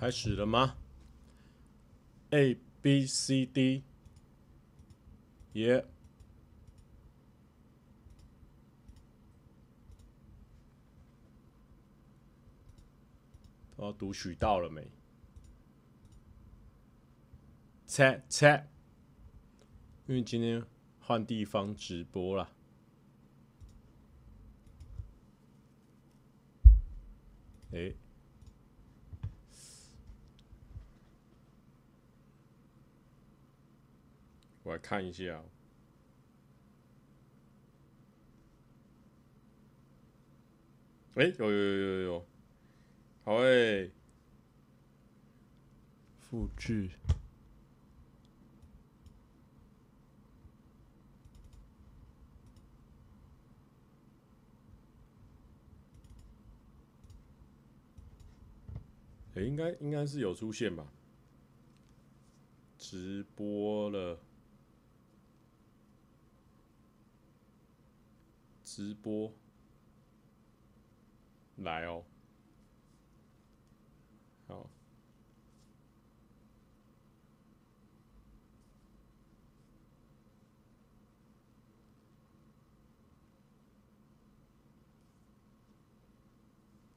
开始了吗？A B C D，耶！不知道读取到了没？切切，因为今天换地方直播了。哎，我来看一下。哎，有有有有有，好哎，复制。欸、应该应该是有出现吧？直播了，直播来哦，好，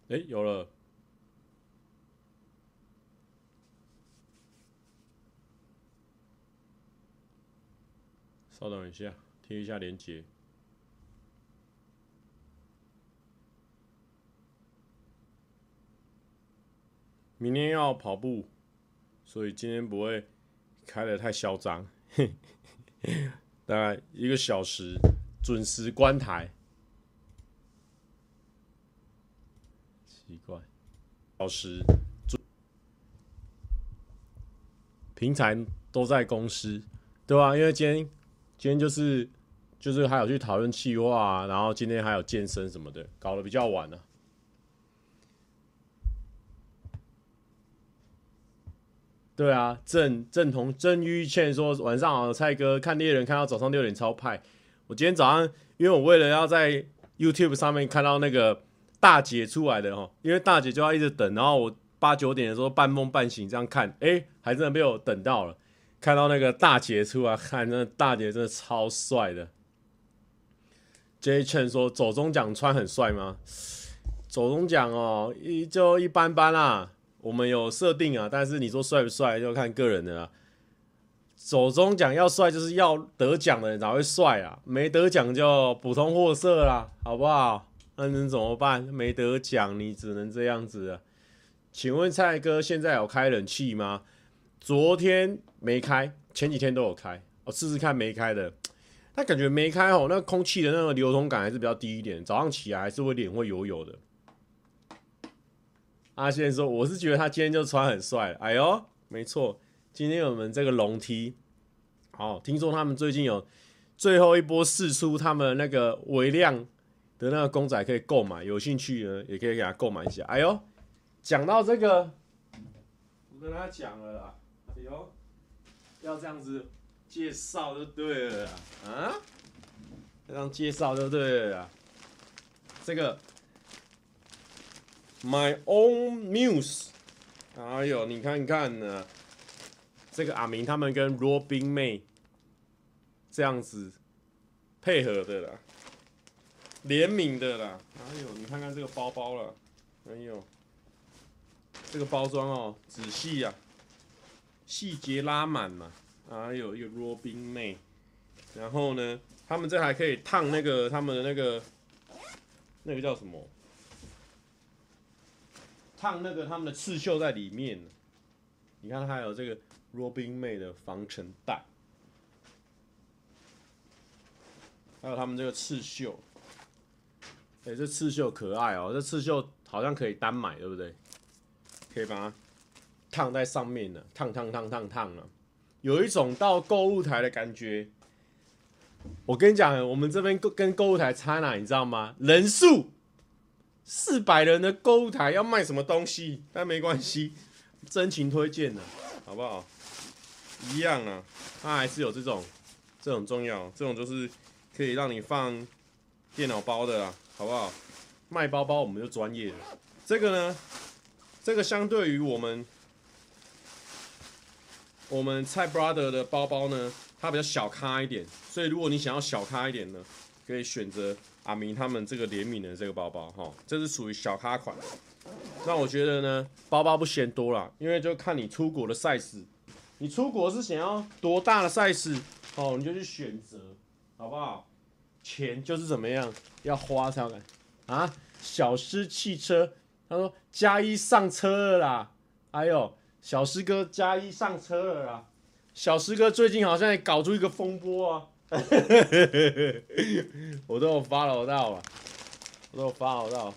哎、欸，有了。稍等一下，贴一下链接。明天要跑步，所以今天不会开得太嚣张。大概一个小时准时关台。奇怪，小时，平常都在公司，对吧？因为今天。今天就是，就是还有去讨论企划啊，然后今天还有健身什么的，搞得比较晚了。对啊，郑郑同郑玉倩说晚上好，蔡哥看猎人看到早上六点超派。我今天早上，因为我为了要在 YouTube 上面看到那个大姐出来的哦，因为大姐就要一直等，然后我八九点的时候半梦半醒这样看，哎，还真的被我等到了。看到那个大姐出来，看那大姐真的超帅的。J Chen 说：“走中奖穿很帅吗？”走中奖哦，一就一般般啦。我们有设定啊，但是你说帅不帅就看个人的啦。手中奖要帅，就是要得奖的人才会帅啊，没得奖就普通货色啦，好不好？那能怎么办？没得奖，你只能这样子了。请问蔡哥现在有开冷气吗？昨天没开，前几天都有开，我试试看没开的，但感觉没开哦，那空气的那个流通感还是比较低一点，早上起来还是会脸会油油的。阿宪说，我是觉得他今天就穿很帅，哎呦，没错，今天我们这个龙 T，好，听说他们最近有最后一波试出他们那个微量的那个公仔可以购买，有兴趣呢也可以给他购买一下。哎呦，讲到这个，我跟他讲了啦。哟，要这样子介绍就对了啊！这样介绍就对了。这个 My Own Muse，哎呦，你看看呢，这个阿明他们跟 Robin May 这样子配合的啦，联名的啦。哎呦，你看看这个包包了，哎呦，这个包装哦，仔细呀。细节拉满嘛，还有一个 Robin May，然后呢，他们这还可以烫那个他们的那个那个叫什么？烫那个他们的刺绣在里面。你看，还有这个 Robin May 的防尘袋，还有他们这个刺绣。哎、这刺绣可爱哦，这刺绣好像可以单买，对不对？可以吧？烫在上面了，烫烫烫烫烫了，有一种到购物台的感觉。我跟你讲，我们这边跟购物台差哪，你知道吗？人数四百人的购物台要卖什么东西？但没关系，真情推荐的，好不好？一样啊，它还是有这种这种重要，这种就是可以让你放电脑包的啦，好不好？卖包包我们就专业了。这个呢，这个相对于我们。我们蔡 brother 的包包呢，它比较小咖一点，所以如果你想要小咖一点呢，可以选择阿明他们这个联名的这个包包哈，这是属于小咖款。那我觉得呢，包包不嫌多啦，因为就看你出国的 size，你出国是想要多大的 size 哦，你就去选择，好不好？钱就是怎么样，要花才有感啊。小狮汽车，他说加一上车了啦，哎呦。小师哥加一上车了啦！小师哥最近好像也搞出一个风波啊！我都有 follow 到了，我都有 follow 到。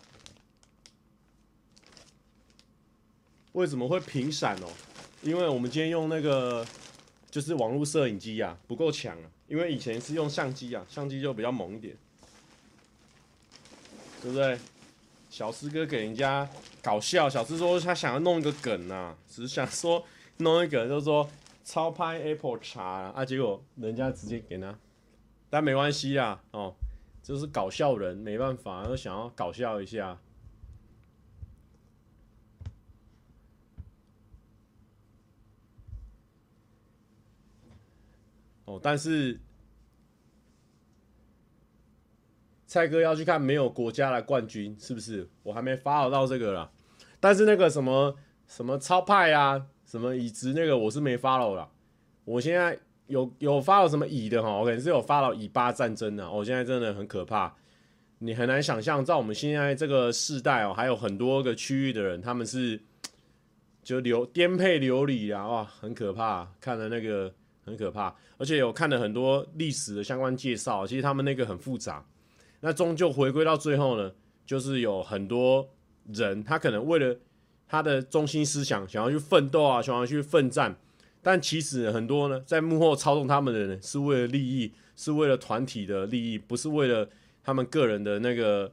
为什么会频闪哦？因为我们今天用那个就是网络摄影机啊，不够强啊。因为以前是用相机啊，相机就比较猛一点，对不对？小师哥给人家搞笑，小师说他想要弄一个梗啊，只是想说弄一个，就是说超拍 Apple 茶啊，啊结果人家直接给他，但没关系啊，哦，就是搞笑人，没办法，都想要搞笑一下。哦，但是。蔡哥要去看没有国家的冠军，是不是？我还没 follow 到这个啦。但是那个什么什么超派啊，什么椅子那个我是没 follow 啦。我现在有有发了什么乙的哈，我可能是有发了乙巴战争的。我现在真的很可怕，你很难想象，在我们现在这个世代哦，还有很多个区域的人，他们是就流颠沛流离啊，哇，很可怕。看了那个很可怕，而且有看了很多历史的相关介绍，其实他们那个很复杂。那终究回归到最后呢，就是有很多人，他可能为了他的中心思想，想要去奋斗啊，想要去奋战，但其实很多呢，在幕后操纵他们的人，是为了利益，是为了团体的利益，不是为了他们个人的那个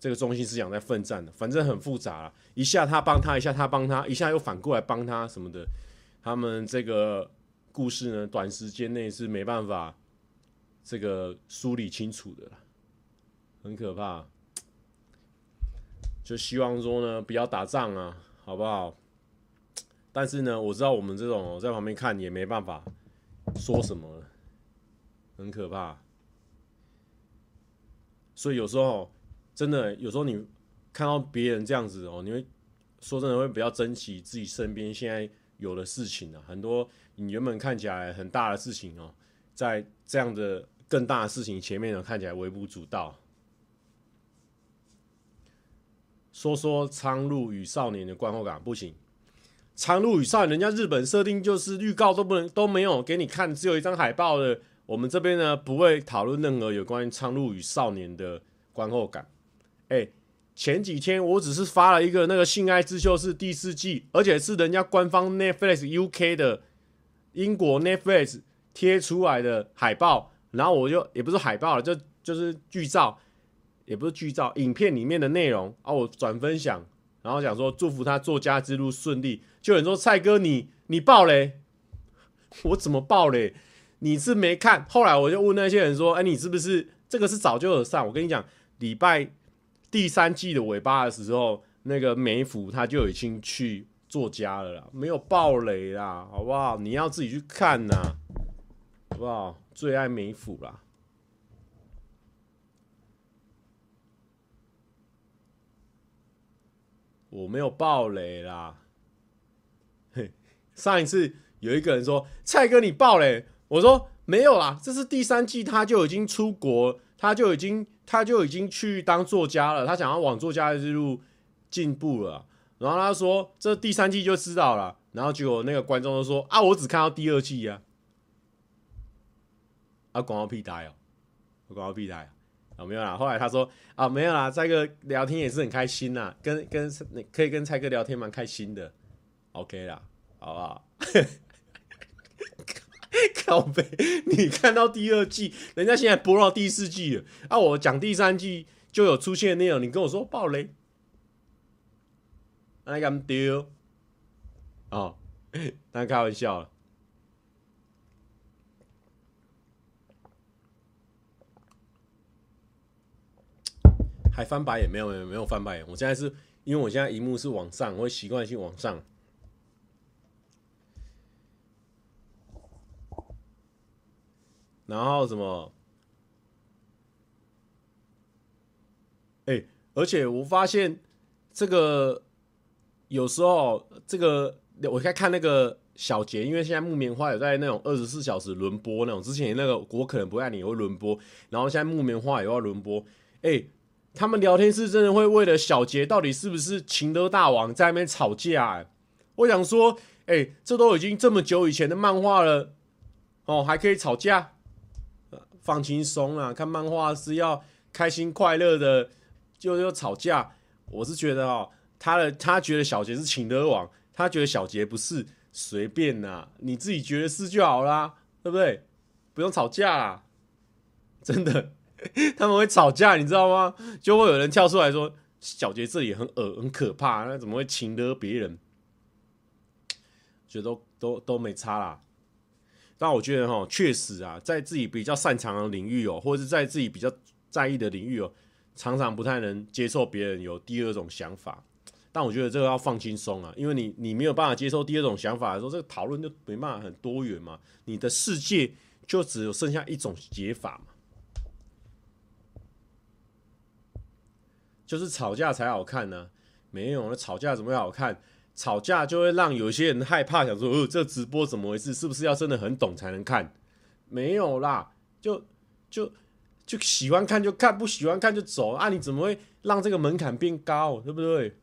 这个中心思想在奋战的。反正很复杂，一下他帮他，一下他帮他，一下又反过来帮他什么的。他们这个故事呢，短时间内是没办法这个梳理清楚的啦。很可怕，就希望说呢，不要打仗啊，好不好？但是呢，我知道我们这种在旁边看也没办法说什么，很可怕。所以有时候真的，有时候你看到别人这样子哦，你会说真的会比较珍惜自己身边现在有的事情啊。很多你原本看起来很大的事情哦，在这样的更大的事情前面呢，看起来微不足道。说说《苍鹭与少年》的观后感不行，《苍鹭与少年》人家日本设定就是预告都不能都没有给你看，只有一张海报的。我们这边呢不会讨论任何有关于《苍鹭与少年》的观后感。哎，前几天我只是发了一个那个《性爱自修室》第四季，而且是人家官方 Netflix UK 的英国 Netflix 贴出来的海报，然后我就也不是海报了，就就是剧照。也不是剧照，影片里面的内容啊，我转分享，然后讲说祝福他作家之路顺利。就有人说蔡哥你你爆雷，我怎么爆雷？你是没看？后来我就问那些人说，哎，你是不是这个是早就有上？我跟你讲，礼拜第三季的尾巴的时候，那个梅府他就已经去作家了啦，没有爆雷啦，好不好？你要自己去看呐，好不好？最爱梅府啦。我没有爆雷啦，上一次有一个人说蔡哥你爆嘞，我说没有啦，这是第三季他就已经出国，他就已经他就已经去当作家了，他想要往作家的之路进步了，然后他说这第三季就知道了，然后结果那个观众都说啊，我只看到第二季呀，啊，广告屁呆哦，广告屁呆。啊、没有啦。后来他说啊，没有啦。蔡哥聊天也是很开心呐，跟跟可以跟蔡哥聊天蛮开心的。OK 啦，好不好？靠北，你看到第二季，人家现在播到第四季了啊！我讲第三季就有出现内容，你跟我说爆雷，那敢丢？哦，那开玩笑了。还翻白眼没有没有没有翻白眼，我现在是因为我现在荧幕是往上，我会习惯性往上。然后什么？哎、而且我发现这个有时候这个我在看那个小杰，因为现在木棉花有在那种二十四小时轮播那种，之前那个我可能不爱你也会轮播，然后现在木棉花也要轮播。哎、他们聊天室真的会为了小杰到底是不是情勒大王在那边吵架、欸？我想说，哎、这都已经这么久以前的漫画了，哦，还可以吵架？放轻松啊，看漫画是要开心快乐的。就又吵架，我是觉得哦，他的他觉得小杰是情勒王，他觉得小杰不是，随便呐，你自己觉得是就好啦，对不对？不用吵架啦，真的，他们会吵架，你知道吗？就会有人跳出来说，小杰这里很恶很可怕，那怎么会情勒别人？觉得都都都没差啦。但我觉得哈，确实啊，在自己比较擅长的领域哦，或者是在自己比较在意的领域哦。常常不太能接受别人有第二种想法，但我觉得这个要放轻松啊，因为你你没有办法接受第二种想法的时候，这个讨论就没办法很多元嘛，你的世界就只有剩下一种解法嘛，就是吵架才好看呢、没有，那吵架怎么会好看？吵架就会让有些人害怕，想说，哦，这直播怎么回事？是不是要真的很懂才能看？没有啦，就就。就喜欢看就看，不喜欢看就走啊！你怎么会让这个门槛变高，对不对？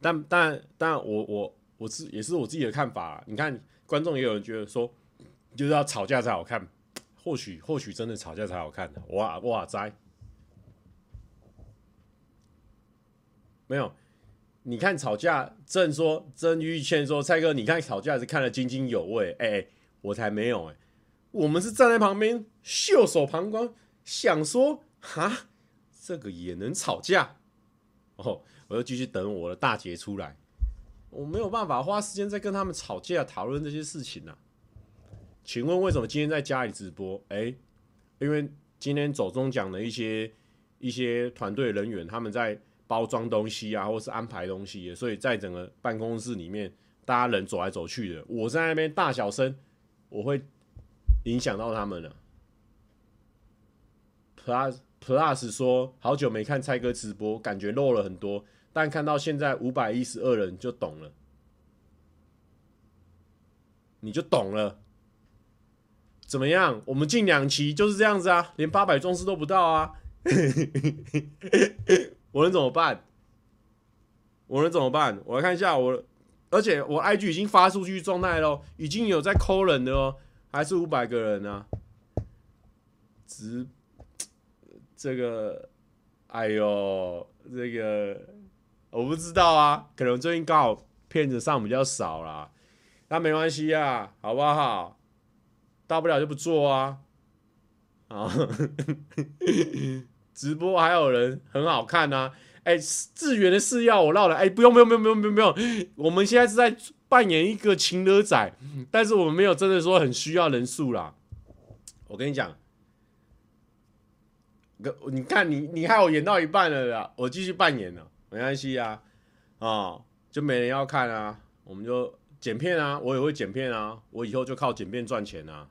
但但但我我我是也是我自己的看法。你看，观众也有人觉得说，就是要吵架才好看，或许或许真的吵架才好看的。哇哇哉！没有，你看吵架，郑说曾玉倩说蔡哥，你看吵架是看得津津有味，哎、欸，我才没有哎、我们是站在旁边袖手旁观，想说哈，这个也能吵架？哦，我就继续等我的大姐出来，我没有办法花时间再跟他们吵架讨论这些事情呢、请问为什么今天在家里直播？哎、因为今天走中奖的一些一些团队人员他们在。包装东西啊，或是安排东西，所以在整个办公室里面，大家人走来走去的，我在那边大小声，我会影响到他们了。Plus Plus 说，好久没看蔡哥直播，感觉漏了很多，但看到现在五百一十二人就懂了，你就懂了。怎么样？我们进两期就是这样子啊，连八百壮士都不到啊。我能怎么办？我能怎么办？我来看一下我，而且我 IG 已经发出去状态了，已经有在 call 人的哦，还是五百个人呢、啊？直这个，哎呦，这个我不知道啊，可能最近刚好片子上比较少啦，那没关系啊，好不好？大不了就不做啊，啊。直播还有人很好看呐、啊，哎、志远的誓要我绕了，哎、不用不用不用不用不用，我们现在是在扮演一个情勒仔，但是我们没有真的说很需要人数啦。我跟你讲，你看你你害我演到一半了啦，我继续扮演了，没关系啊，啊、哦，就没人要看啊，我们就剪片啊，我也会剪片啊，我以后就靠剪片赚钱啊，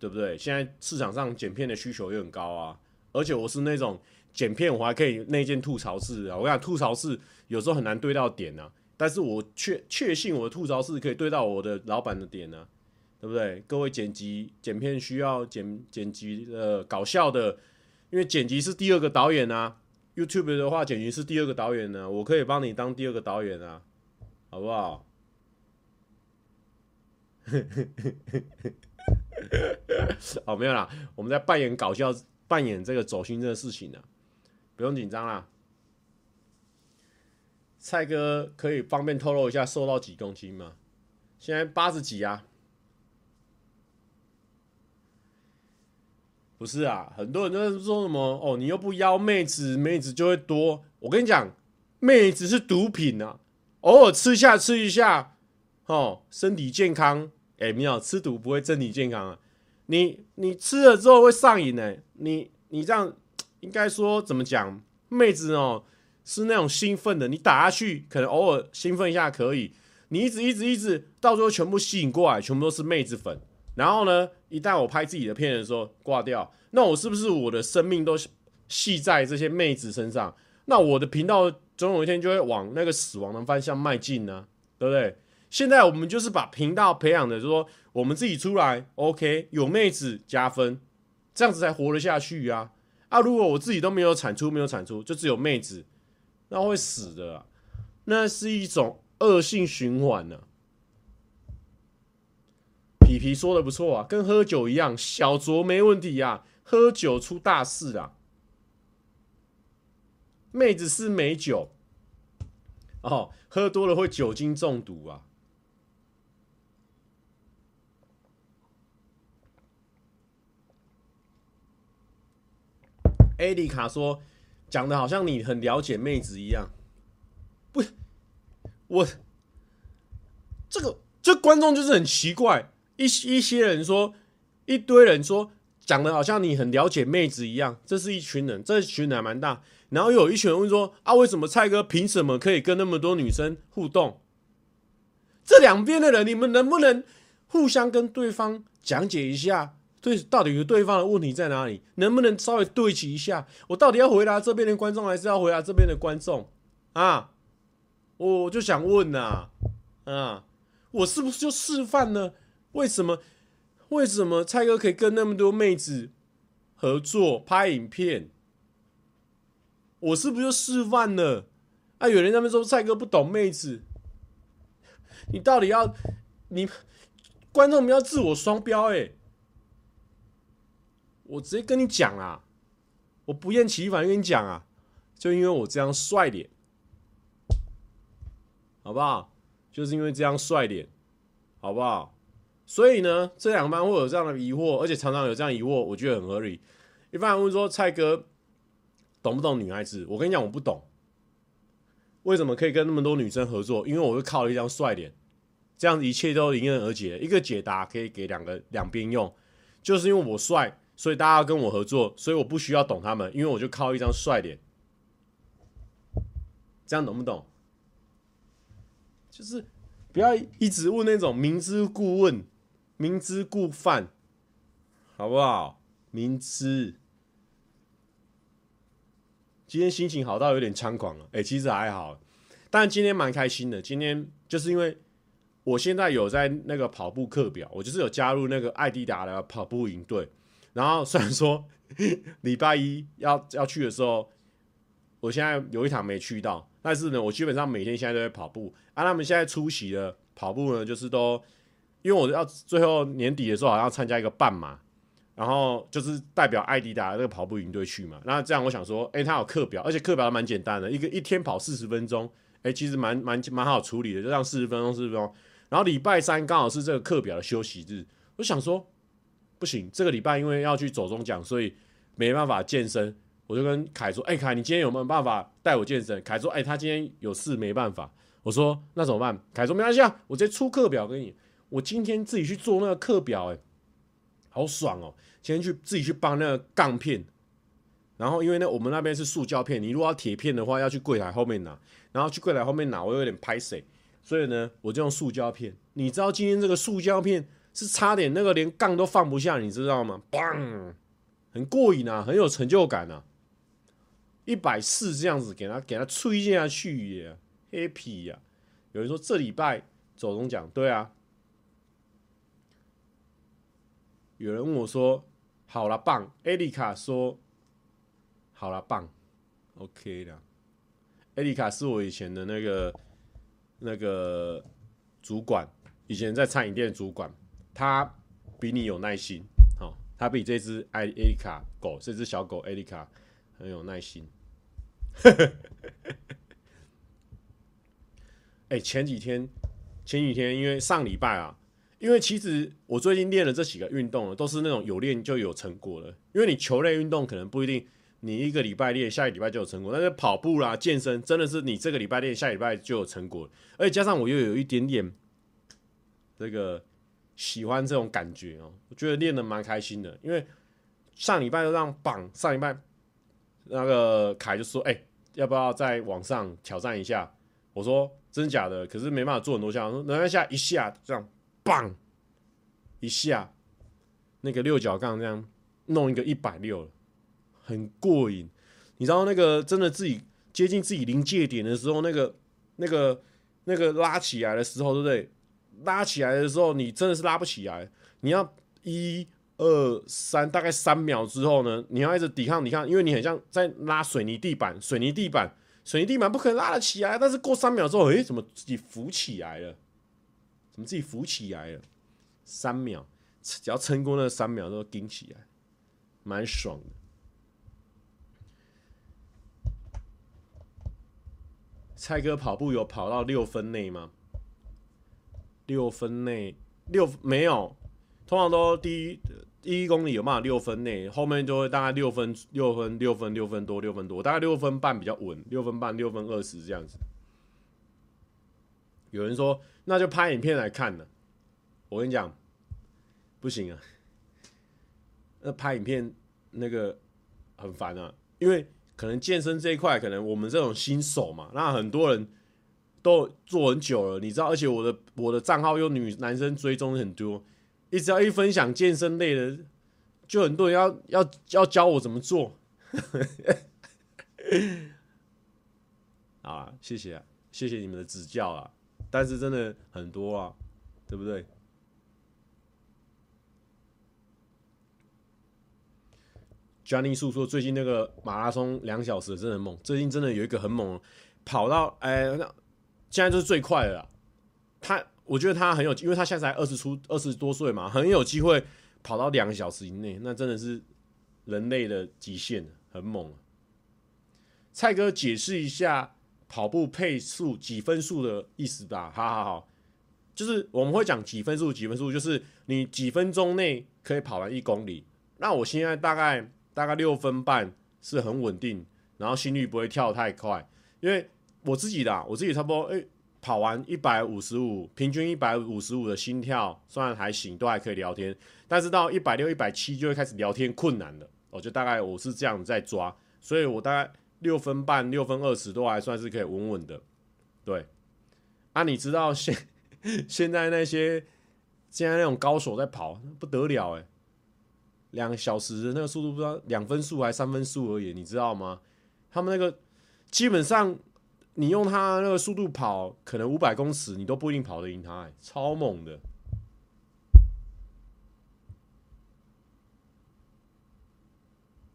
对不对？现在市场上剪片的需求也很高啊。而且我是那种剪片，我还可以内建吐槽式啊！我讲，吐槽式有时候很难对到点啊，但是我确确信我的吐槽式可以对到我的老板的点呢、啊，对不对？各位剪辑剪片需要剪剪辑呃搞笑的，因为剪辑是第二个导演啊。YouTube 的话，简直是第二个导演呢、我可以帮你当第二个导演啊，好不好？哦，没有啦，我们在扮演搞笑。扮演这个走心这个事情呢、啊，不用紧张啦。蔡哥可以方便透露一下瘦到几公斤吗？现在八十几啊。不是啊，很多人都在说什么哦，你又不邀妹子，妹子就会多。我跟你讲，妹子是毒品啊，偶尔吃下吃一下，哦，身体健康。哎、欸，没有吃毒不会身体健康啊。你你吃了之后会上瘾呢。你你这样应该说怎么讲？妹子哦是那种兴奋的，你打下去可能偶尔兴奋一下可以，你一直一直一直到最后全部吸引过来，全部都是妹子粉。然后呢，一旦我拍自己的片的时候挂掉，那我是不是我的生命都系在这些妹子身上？那我的频道总有一天就会往那个死亡的方向迈进呢，对不对？现在我们就是把频道培养的，就说我们自己出来，OK，有妹子加分，这样子才活得下去啊！啊，如果我自己都没有产出，没有产出，就只有妹子，那会死的啊，那是一种恶性循环呢。皮皮说的不错啊，跟喝酒一样，小酌没问题啊，喝酒出大事啊。妹子是美酒哦，喝多了会酒精中毒啊。艾丽卡说，讲的好像你很了解妹子一样，不，我这个这观众就是很奇怪。一一些人说，一堆人说，讲的好像你很了解妹子一样，这是一群人，这群人还蛮大。然后有一群人问说，啊，为什么蔡哥凭什么可以跟那么多女生互动？这两边的人，你们能不能互相跟对方讲解一下，对，到底有对方的问题在哪里？能不能稍微对齐一下？我到底要回答这边的观众，还是要回答这边的观众？啊，我就想问呐，啊，我是不是就示范呢？为什么？为什么蔡哥可以跟那么多妹子合作拍影片？我是不是就示范了？啊，有人在那边说蔡哥不懂妹子，你到底要你观众们要自我双标？哎，我直接跟你讲啊，我不厌其烦跟你讲啊，就因为我这样帅脸，好不好？就是因为这样帅脸，好不好？所以呢，这两个班会有这样的疑惑，而且常常有这样疑惑，我觉得很合理。一般人问说：“蔡哥懂不懂女孩子？”我跟你讲，我不懂。为什么可以跟那么多女生合作？因为我是靠一张帅脸，这样子一切都迎刃而解。一个解答可以给两个两边用，就是因为我帅，所以大家要跟我合作，所以我不需要懂他们，因为我就靠一张帅脸。这样懂不懂？就是不要一直问那种明知故问。明知故犯，好不好？明知。今天心情好到有点猖狂了，哎、其实还好，但今天蛮开心的。今天就是因为我现在有在那个跑步课表，我就是有加入那个爱迪达的跑步营队。然后虽然说 礼拜一要要去的时候，我现在有一场没去到，但是呢，我基本上每天现在都在跑步。啊，他们现在出席的跑步呢，就是都。因为我要最后年底的时候，好像要参加一个半马，然后就是代表爱迪达那个跑步营队去嘛。那这样我想说，哎，他有课表，而且课表蛮简单的，一个一天跑四十分钟，哎，其实蛮蛮蛮好处理的，就这样四十分钟，四十分钟。然后礼拜三刚好是这个课表的休息日，我想说不行，这个礼拜因为要去走中奖，所以没办法健身。我就跟凯说，哎，凯，你今天有没有办法带我健身？凯说，哎，他今天有事没办法。我说那怎么办？凯说没关系啊，我直接出课表给你。我今天自己去做那个课表，哎，好爽哦！今天去自己去帮那个杠片，然后因为呢，我们那边是塑胶片，你如果要铁片的话，要去柜台后面拿，然后去柜台后面拿，我有点拍谢，所以呢，我就用塑胶片。你知道今天这个塑胶片是差点那个连杠都放不下，你知道吗？嘣，很过瘾啊，很有成就感啊！一百四这样子给他给他吹下去耶，happy 呀！有人说这礼拜走钟奖，对啊。有人问我说：“好了，棒。”艾丽卡说：“好了，棒。”OK 的。艾丽卡是我以前的那个那个主管，以前在餐饮店的主管。他比你有耐心，好、哦，他比这只艾艾丽卡狗，这只小狗艾丽卡很有耐心。哎、前几天，前几天，因为上礼拜啊。因为其实我最近练的这几个运动呢，都是那种有练就有成果的。因为你球类运动可能不一定，你一个礼拜练，下一个礼拜就有成果。但是跑步啦、健身，真的是你这个礼拜练，下礼拜就有成果。而且加上我又有一点点这个喜欢这种感觉哦，我觉得练的蛮开心的。因为上礼拜都让绑，上礼拜那个凯就说：“哎、要不要在网上挑战一下？”我说：“真假的？”可是没办法做很多下，说能一下一下这样棒一下，那个六角杠这样弄一个一百六，很过瘾。你知道那个真的自己接近自己临界点的时候，那个那个那个拉起来的时候，对不对？拉起来的时候，你真的是拉不起来。你要一二三，大概三秒之后呢，你要一直抵抗抵抗，因为你很像在拉水泥地板，水泥地板，水泥地板不可能拉得起来。但是过三秒之后，诶，怎么自己浮起来了？怎么自己浮起来了？三秒，只要撑过那三秒，都顶起来，蛮爽的。蔡哥跑步有跑到六分内吗？六分内六没有，通常都第一第一公里有办法六分内，后面就会大概六分六分六分六分多六分多，大概六分半比较稳，六分半六分二十这样子。有人说那就拍影片来看了，我跟你讲不行啊，那拍影片那个很烦啊，因为。可能健身这一块，可能我们这种新手嘛，那很多人都做很久了，你知道，而且我的我的账号有女男生追踪很多，一直要一分享健身类的，就很多人要要要教我怎么做。啊，谢谢，谢谢你们的指教啊，但是真的很多啊，对不对？Johnny 叔说：“最近那个马拉松两小时真的猛，最近真的有一个很猛，跑到哎，那现在就是最快的了。他我觉得他很有，因为他现在才二十出二十多岁嘛，很有机会跑到两个小时以内，那真的是人类的极限，很猛。蔡哥解释一下跑步配速几分数的意思吧。好好好，就是我们会讲几分数几分数，就是你几分钟内可以跑完一公里。那我现在大概。”大概六分半是很稳定，然后心率不会跳太快，因为我自己的、我自己差不多，诶、跑完一百五十五，平均一百五十五的心跳，算还行，都还可以聊天。但是到一百六、一百七就会开始聊天困难了。我就大概我是这样在抓，所以我大概六分半、六分二十都还算是可以稳稳的。对，啊，你知道现现在那些现在那种高手在跑不得了哎、欸。两小时的那个速度不知道两分速还三分速而已，你知道吗？他们那个基本上你用他那个速度跑，可能五百公尺你都不一定跑得赢他，欸，超猛的。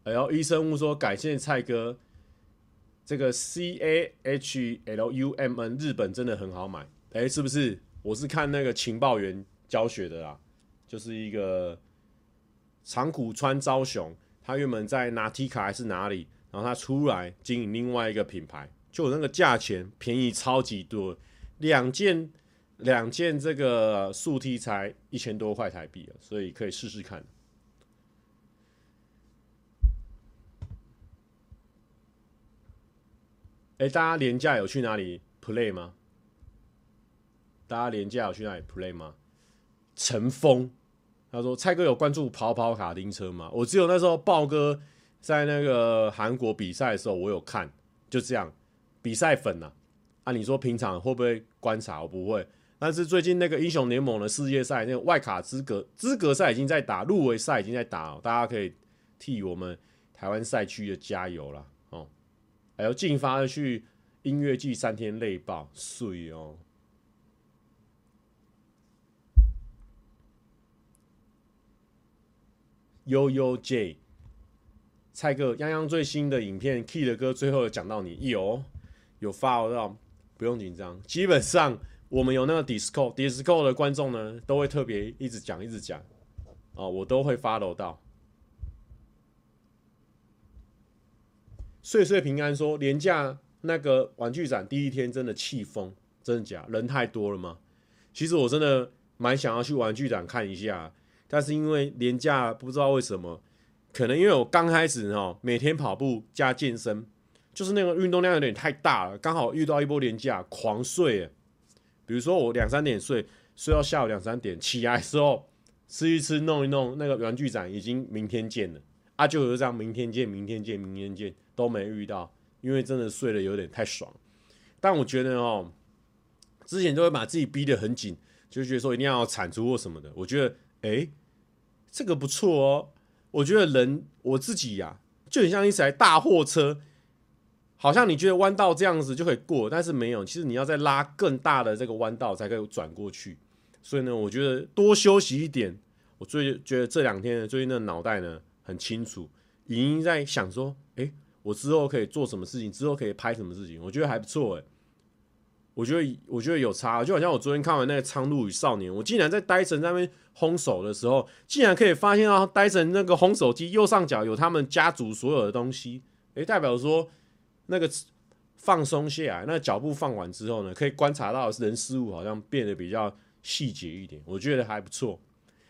然后医生误说感谢蔡哥，这个 C A H L U M N 日本真的很好买，哎、是不是？我是看那个情报员教学的啦，就是一个。长谷川昭雄，他原本在拿 T 卡还是哪里，然后他出来经营另外一个品牌，就那个价钱便宜超级多，两件两件这个速梯才一千多块台币啊，所以可以试试看。哎，大家连假有去哪里 play 吗？大家连假有去哪里 play 吗？陈峰。他说：“蔡哥有关注跑跑卡丁车吗？我只有那时候豹哥在那个韩国比赛的时候，我有看，就这样。比赛粉呐，啊，你说平常会不会观察？我不会。但是最近那个英雄联盟的世界赛，那个外卡资格资格赛已经在打，入围赛已经在打，大家可以替我们台湾赛区的加油了。还有进发去音乐季三天累爆，碎哦。”悠悠 J，蔡哥，泱泱最新的影片，Key 的歌最后有讲到你，有有发到，不用紧张。基本上我们有那个 Disco Disco 的观众呢，都会特别一直讲一直讲，啊，我都会 follow 到。岁岁平安说，连假那个玩具展第一天真的气疯，真的假？人太多了吗？其实我真的蛮想要去玩具展看一下。但是因为连假不知道为什么，可能因为我刚开始哦，每天跑步加健身，就是那个运动量有点太大了，刚好遇到一波连假狂睡。比如说我两三点睡，睡到下午两三点，起来的时候吃一吃，弄一弄，那个玩具展已经明天见了啊，就有这样，明天见，明天见，明天见都没遇到，因为真的睡得有点太爽。但我觉得哦，之前都会把自己逼得很紧，就觉得说一定要产出或什么的。我觉得，哎，这个不错哦。我觉得人我自己呀、就很像一台大货车。好像你觉得弯道这样子就可以过，但是没有，其实你要再拉更大的这个弯道才可以转过去。所以呢，我觉得多休息一点。我最觉得这两天，最近的脑袋呢很清楚，已经在想说，诶，我之后可以做什么事情，之后可以拍什么事情，我觉得还不错诶。我觉得我觉得有差，就好像我昨天看完那个《苍鹭与少年》，我竟然在呆神那边烘手的时候，竟然可以发现到呆神那个烘手机右上角有他们家族所有的东西，诶，代表说。那个放松下来，那脚步放完之后呢，可以观察到人事物好像变得比较细节一点，我觉得还不错。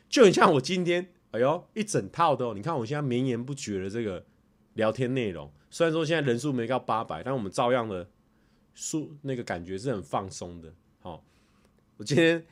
就很像我今天，哎呦，一整套的哦，你看我现在绵延不绝的这个聊天内容，虽然说现在人数没到八百，但我们照样的数那个感觉是很放松的。好，我今天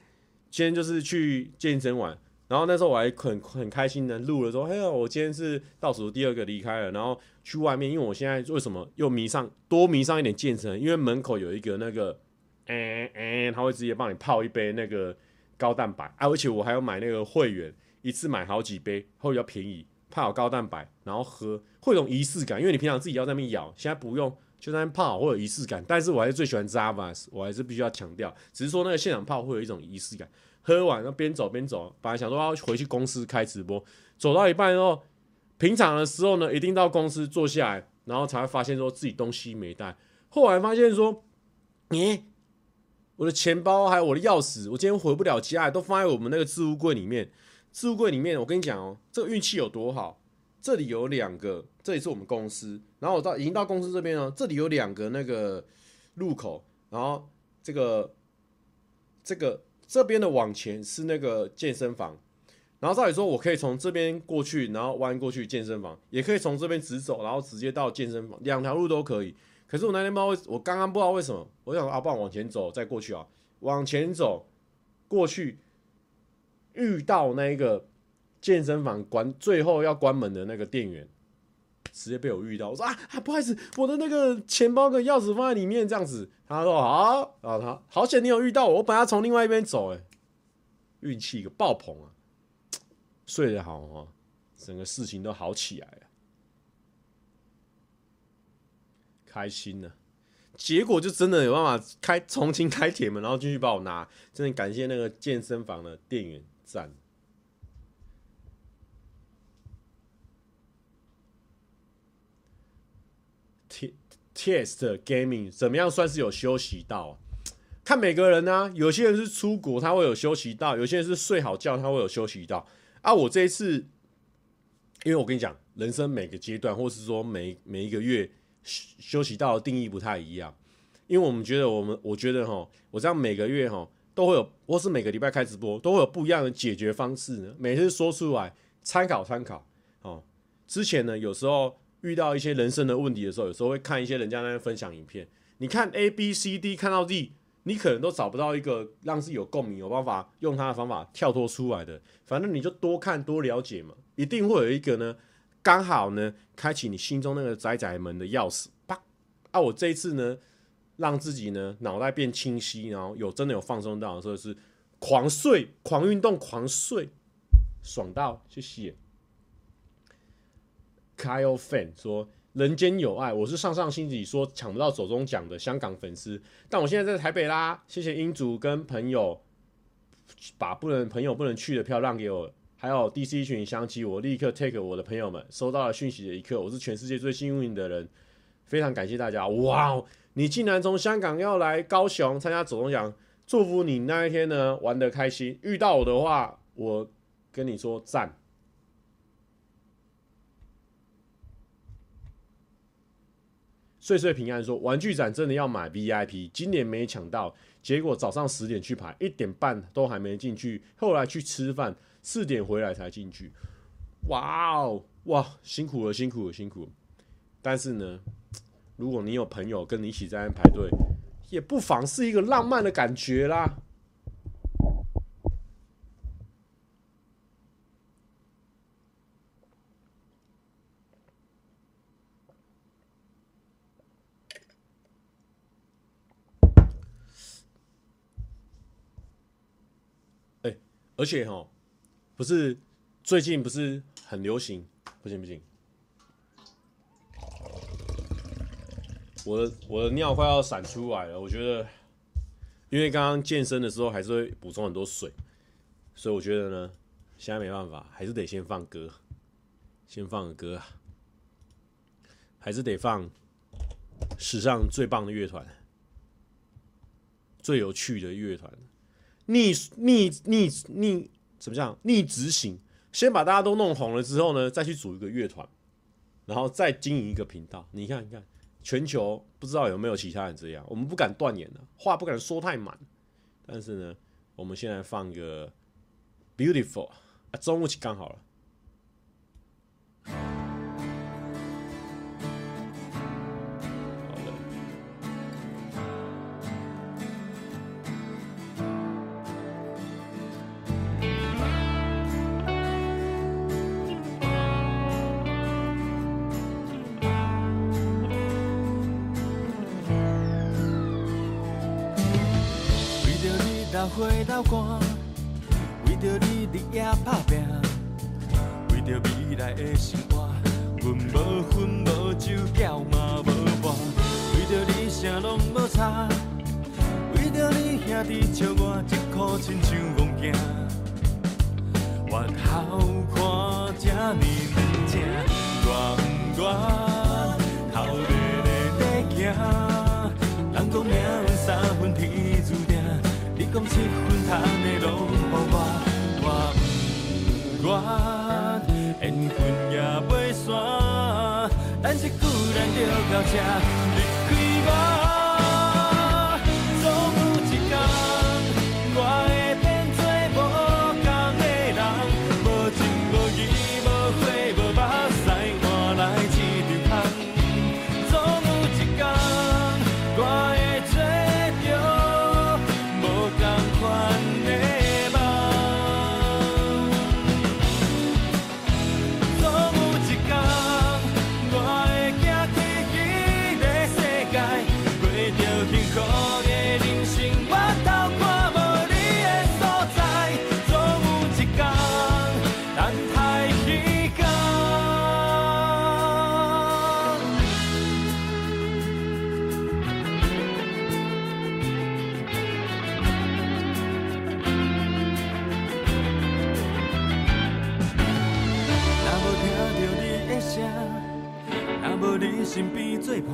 今天就是去健身完。然后那时候我还很很开心的录了说，嘿呦，我今天是倒数第二个离开了，然后去外面，因为我现在为什么又迷上多迷上一点健身？因为门口有一个那个，嗯嗯，他会直接帮你泡一杯那个高蛋白啊，而且我还要买那个会员，一次买好几杯会比较便宜，泡好高蛋白然后喝，会有种仪式感，因为你平常自己要在那边咬，现在不用，就在那边泡会有仪式感。但是我还是最喜欢 Zavas，我还是必须要强调，只是说那个现场泡会有一种仪式感。喝完，然后边走边走。本来想说要回去公司开直播，走到一半之后，平常的时候呢，一定到公司坐下来，然后才会发现说自己东西没带。后来发现说，你，我的钱包还有我的钥匙，我今天回不了家，都放在我们那个置物柜里面。置物柜里面，我跟你讲哦，这个运气有多好，这里有两个，这里是我们公司，然后我到已经到公司这边了，这里有两个那个入口，然后这个这个。这边的往前是那个健身房，然后照理说我可以从这边过去，然后弯过去健身房，也可以从这边直走，然后直接到健身房，两条路都可以。可是我那天不知道为，我刚刚不知道为什么，我想说啊，不然往前走再过去啊，往前走过去，遇到那个健身房关最后要关门的那个店员。直接被我遇到，我说啊，不好意思，我的那个钱包跟钥匙放在里面，这样子。他说好，然后他好险你有遇到我，我本来从另外一边走，哎，运气一个爆棚啊，睡得好哦，整个事情都好起来了，开心了。结果就真的有办法开重新开铁门，然后进去帮我拿，真的感谢那个健身房的店员，赞。Test gaming 怎么样算是有休息到？看每个人呢、有些人是出国他会有休息到，有些人是睡好觉他会有休息到。啊，我这一次，因为我跟你讲，人生每个阶段，或是说每每一个月休息到的定义不太一样。因为我们觉得，我们我觉得哈，我这样每个月哈都会有，或是每个礼拜开直播都会有不一样的解决方式呢。每次说出来参考参考哦。之前呢，有时候。遇到一些人生的问题的时候，有时候会看一些人家那边分享影片。你看 A B C D 看到 Z，你可能都找不到一个让自己有共鸣、有办法用他的方法跳脱出来的。反正你就多看多了解嘛，一定会有一个呢，刚好呢，开启你心中那个窄窄门的钥匙。啪！啊，我这一次呢，让自己呢脑袋变清晰，然后有真的有放松到的时候是狂睡、狂运动、狂睡，爽到，谢谢。Kyle Fan 说：“人间有爱，我是上上星期说抢不到手中奖的香港粉丝，但我现在在台北啦。谢谢英主跟朋友把不能朋友不能去的票让给我，还有 DC 群相机，我立刻 take 我的朋友们收到了讯息的一刻，我是全世界最幸运的人，非常感谢大家。哇，你竟然从香港要来高雄参加走钟奖，祝福你那一天呢玩得开心。遇到我的话，我跟你说赞。”岁岁平安说：“玩具展真的要买 VIP，今年没抢到，结果早上十点去排，一点半都还没进去，后来去吃饭，四点回来才进去。哇哦，哇，辛苦了，辛苦了，辛苦了。但是呢，如果你有朋友跟你一起在那排队，也不妨是一个浪漫的感觉啦。哎，而且哈，不是最近不是很流行？不行不行。我的我的尿快要闪出来了。我觉得，因为刚刚健身的时候还是会补充很多水，所以我觉得呢，现在没办法，还是得先放歌，先放个歌，还是得放史上最棒的乐团，最有趣的乐团。逆逆逆逆怎么讲？逆执行，先把大家都弄红了之后呢，再去组一个乐团，然后再经营一个频道。你看，你看，全球不知道有没有其他人这样。我们不敢断言的，话不敢说太满。但是呢，我们现在放个 Beautiful 啊，中午起刚好了。看这呢难听，我不愿头日日在行，人讲命运三分天注定。你讲七分烫的拢予我，我不愿缘分也袂散，但是固然就到这身边作伴，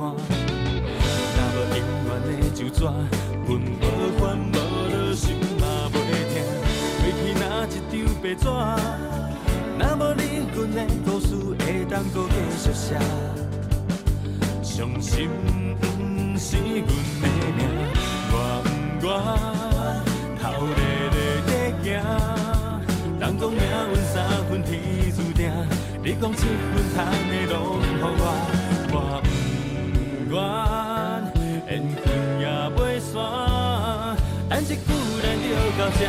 若无永远的就纸，阮无烦无恼，心嘛袂痛。过去哪一张白纸，若无你，阮的故事会当阁继续写。伤心毋是阮的命，我不愿头日日在行。人讲命运三分天注定，你讲七分烫的拢予我。愿缘分也袂散，但是固然就到这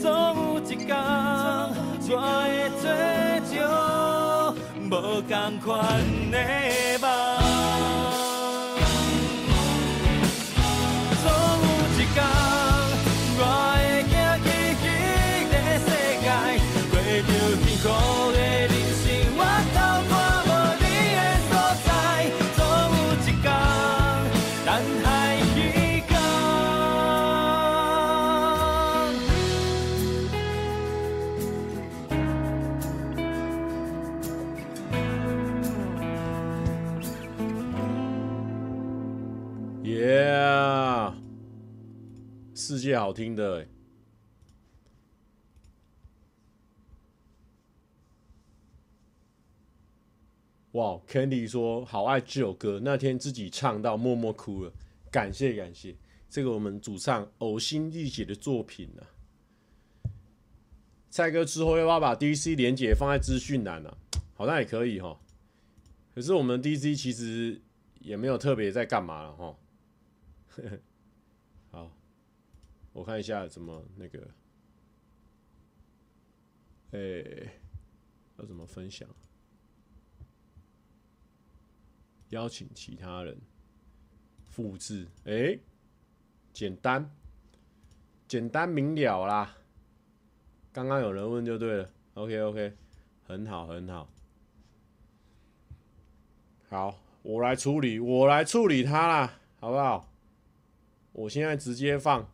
总有一天我会做着无同款的梦。世界好听的、欸。哇、wow，Candy 说好爱这首歌，那天自己唱到默默哭了，感谢感谢，这个我们主唱呕心沥血的作品呢、啊。蔡哥之后要不要把 DC 连接放在资讯栏呢？好像也可以哈。可是我们 DC 其实也没有特别在干嘛了哈。我看一下怎么那个，哎、要怎么分享？邀请其他人复制，哎、简单，简单明了啦。刚刚有人问就对了，OK OK，很好很好，好，我来处理，我来处理它啦，好不好？我现在直接放，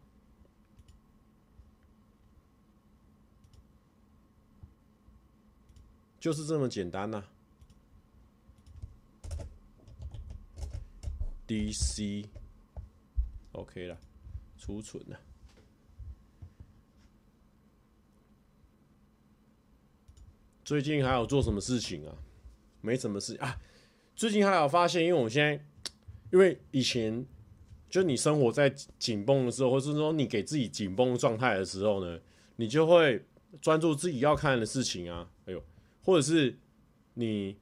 就是这么简单呐、DC，OK、了，储存了。最近还有做什么事情啊？没什么事啊。最近还有发现，因为我现在，因为以前就你生活在紧绷的时候，或是说你给自己紧绷状态的时候呢，你就会专注自己要看的事情啊。哎呦，或者是你。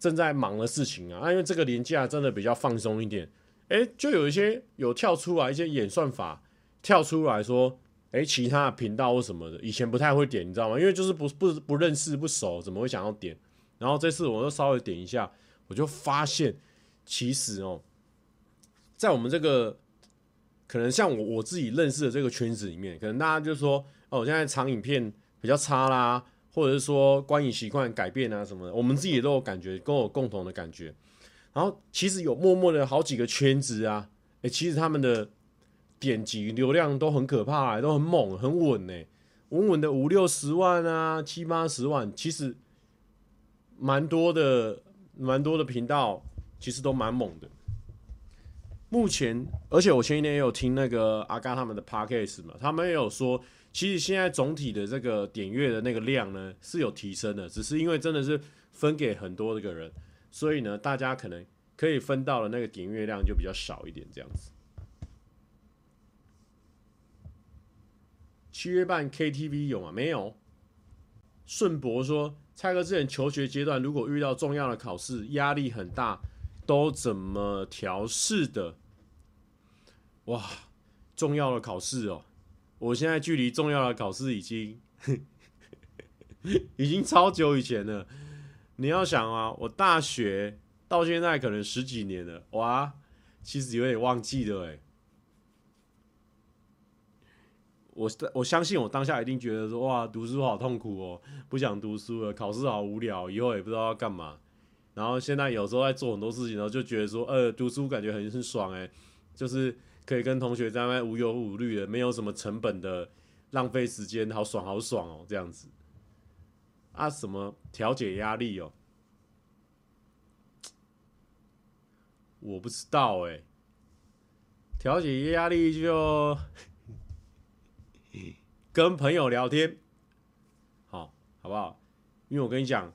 正在忙的事情啊，啊，因为这个连假真的比较放松一点，哎、就有一些有跳出来一些演算法跳出来说，哎、其他的频道或什么的，以前不太会点，你知道吗？因为就是不不不认识不熟，怎么会想要点？然后这次我就稍微点一下，我就发现，其实哦，在我们这个可能像我我自己认识的这个圈子里面，可能大家就说，哦，现在长影片比较差啦。或者是说观影习惯改变啊什么的，我们自己也都有感觉，跟我共同的感觉。然后其实有默默的好几个圈子啊，哎、其实他们的点击流量都很可怕、欸，都很猛，很稳呢、稳稳的五六十万啊，七八十万，其实蛮多的，蛮多的频道其实都蛮猛的。目前，而且我前几天也有听那个阿嘎他们的 podcast 嘛，他们也有说。其实现在总体的这个点阅的那个量呢是有提升的，只是因为真的是分给很多的个人，所以呢，大家可能可以分到的那个点阅量就比较少一点这样子。七月半 KTV 有吗？没有。顺博说，蔡哥之前求学阶段如果遇到重要的考试，压力很大，都怎么调试的？哇，重要的考试哦。我现在距离重要的考试已经 已经超久以前了。你要想啊，我大学到现在可能十几年了，哇，其实有点忘记了哎。我我相信我当下一定觉得说，哇，读书好痛苦哦，不想读书了，考试好无聊，以后也不知道要干嘛。然后现在有时候在做很多事情，然后就觉得说，呃，读书感觉很很爽哎，就是。可以跟同学在那无忧无虑的，没有什么成本的浪费时间，好爽好爽哦，这样子。啊，什么调节压力哦？我不知道哎。调节压力就跟朋友聊天，好，好不好？因为我跟你讲，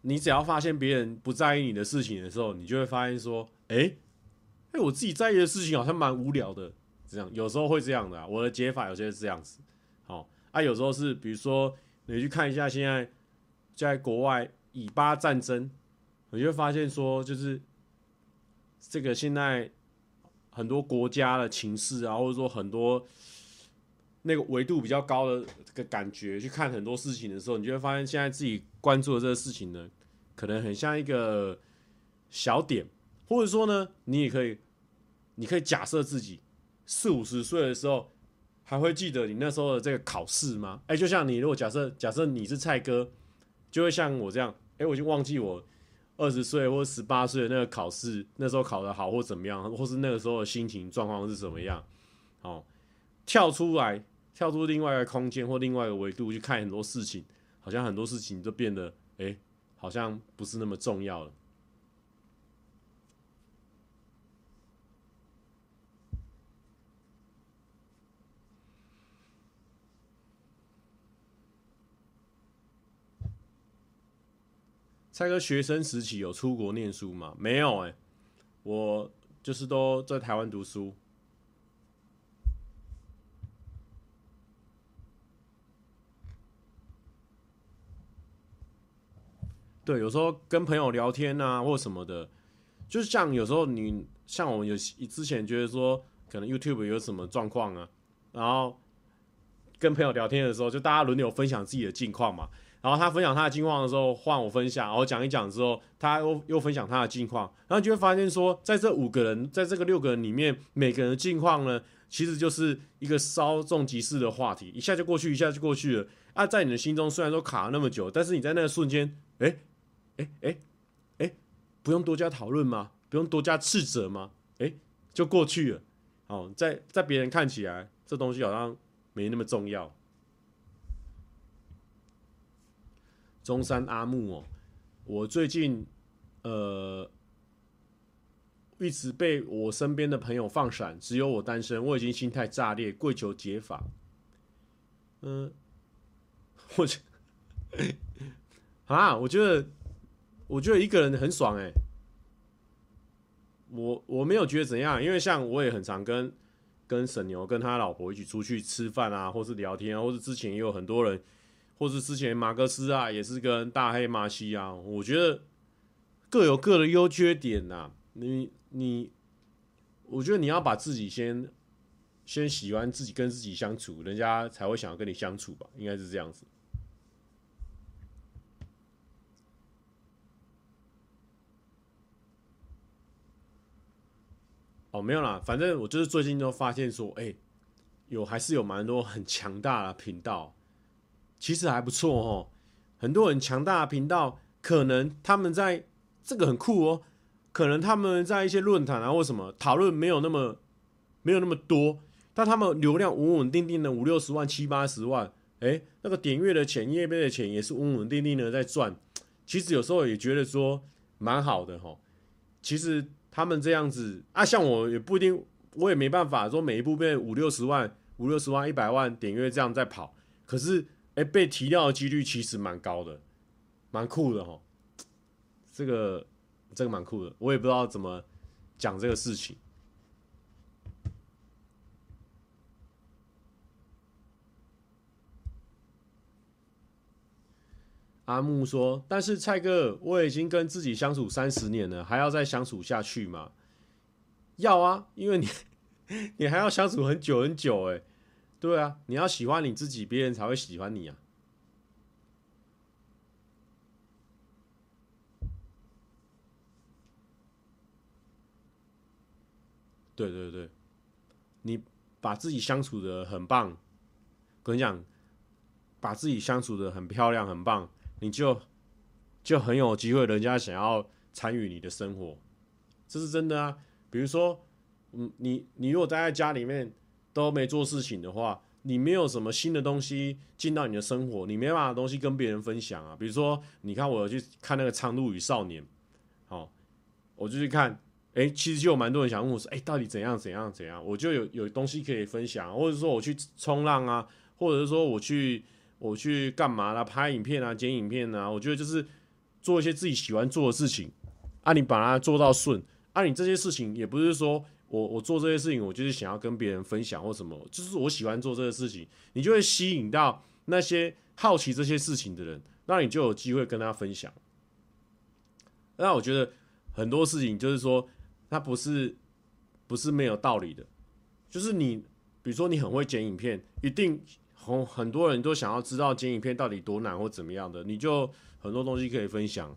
你只要发现别人不在意你的事情的时候，你就会发现说，哎。哎，我自己在意的事情好像蛮无聊的，这样有时候会这样的啊。我的解法有些是这样子，好啊，有时候是比如说你去看一下现在在国外以巴战争，你就会发现说，就是这个现在很多国家的情势啊，或者说很多那个维度比较高的这个感觉，去看很多事情的时候，你就会发现现在自己关注的这个事情呢，可能很像一个小点，或者说呢，你也可以。你可以假设自己四五十岁的时候，还会记得你那时候的这个考试吗？哎、就像你如果假设假设你是蔡哥，就会像我这样，哎、我已经忘记我二十岁或十八岁的那个考试，那时候考得好或怎么样，或是那个时候的心情状况是怎么样？哦，跳出来，跳出另外一个空间或另外一个维度去看很多事情，好像很多事情都变得哎、好像不是那么重要了。蔡哥学生时期有出国念书吗？没有哎、我就是都在台湾读书。对，有时候跟朋友聊天啊，或什么的，就是像有时候你像我们有之前觉得说，可能 YouTube 有什么状况啊，然后跟朋友聊天的时候，就大家轮流分享自己的近况嘛。然后他分享他的近况的时候，换我分享，然后讲一讲之后，他又又分享他的近况，然后就会发现说，在这五个人，在这个六个人里面，每个人的近况呢，其实就是一个稍纵即逝的话题，一下就过去，一下就过去了。啊，在你的心中虽然说卡了那么久，但是你在那个瞬间，诶。哎哎哎，不用多加讨论吗？不用多加斥责吗？哎，就过去了。哦，在在别人看起来，这东西好像没那么重要。中山阿木哦，我最近呃一直被我身边的朋友放闪，只有我单身，我已经心态炸裂，跪求解法。嗯，我 啊，我觉得。我觉得一个人很爽哎、我我没有觉得怎样，因为像我也很常跟跟沈牛跟他老婆一起出去吃饭啊，或是聊天，或是之前也有很多人，或是之前马克思啊，也是跟大黑马西啊，我觉得各有各的优缺点呐、啊。你你，我觉得你要把自己先先喜欢自己跟自己相处，人家才会想要跟你相处吧，应该是这样子。哦，没有啦，反正我就是最近都发现说，哎、有还是有蛮多很强大的频道，其实还不错哦。很多很强大的频道，可能他们在这个很酷哦，可能他们在一些论坛啊或什么讨论没有那么没有那么多，但他们流量稳稳定定的五六十万七八十万，哎、欸，那个点阅的钱、业费的钱也是稳稳定定的在赚。其实有时候也觉得说蛮好的哈。其实。他们这样子啊，像我也不一定，我也没办法说每一部变五六十万、五六十万、一百万点阅这样在跑。可是，哎、被提到的几率其实蛮高的，蛮酷的齁。这个，这个蛮酷的，我也不知道怎么讲这个事情。阿木说：“但是蔡哥，我已经跟自己相处三十年了，还要再相处下去吗？要啊，因为你 你还要相处很久很久，哎，对啊，你要喜欢你自己，别人才会喜欢你啊。对对对，你把自己相处得很棒，跟你讲，把自己相处得很漂亮，很棒。”你就就很有机会，人家想要参与你的生活，这是真的啊。比如说，嗯，你你如果待在家里面都没做事情的话，你没有什么新的东西进到你的生活，你没办法东西跟别人分享啊。比如说，你看我去看那个《苍鹭与少年》，好，我就去看，哎、其实就有蛮多人想问我说，哎、到底怎样怎样怎样？我就有有东西可以分享，或者说我去冲浪啊，或者是说我去。我去干嘛啦？拍影片啊，剪影片啊。我觉得就是做一些自己喜欢做的事情啊。你把它做到顺啊，你这些事情也不是说我我做这些事情，我就是想要跟别人分享或什么，就是我喜欢做这个事情，你就会吸引到那些好奇这些事情的人，那你就有机会跟他分享。那我觉得很多事情就是说，它不是不是没有道理的，就是你比如说你很会剪影片，一定。很很多人都想要知道剪影片到底多难或怎么样的，你就很多东西可以分享，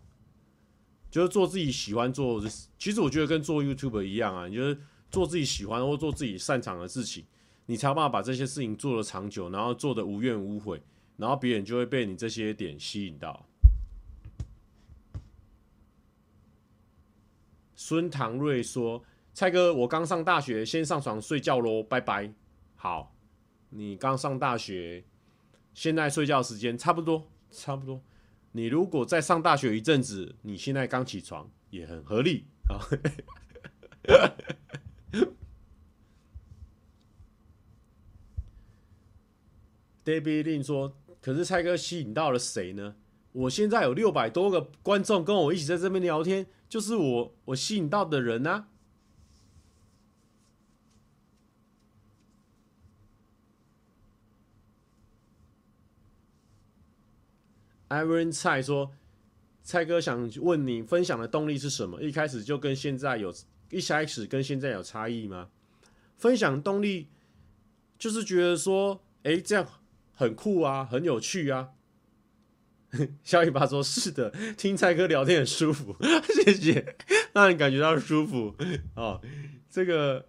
就是做自己喜欢做的。其实我觉得跟做 YouTube 一样啊，就是做自己喜欢或做自己擅长的事情，你才有办法把这些事情做得长久，然后做得无怨无悔，然后别人就会被你这些点吸引到。孙唐瑞说：“蔡哥，我刚上大学，先上床睡觉喽，拜拜。”好。你刚上大学，现在睡觉时间差不多，差不多。你如果再上大学一阵子，你现在刚起床也很合理啊。David Lin 说：“可是蔡哥吸引到了谁呢？我现在有六百多个观众跟我一起在这边聊天，就是我我吸引到的人啊。Iron 蔡说：“蔡哥想问你，分享的动力是什么？一开始就跟现在有，一开始跟现在有差异吗？分享动力就是觉得说，哎，这样很酷啊，很有趣啊。”小尾巴说：“是的，听蔡哥聊天很舒服，谢谢，让你感觉到舒服。哦，这个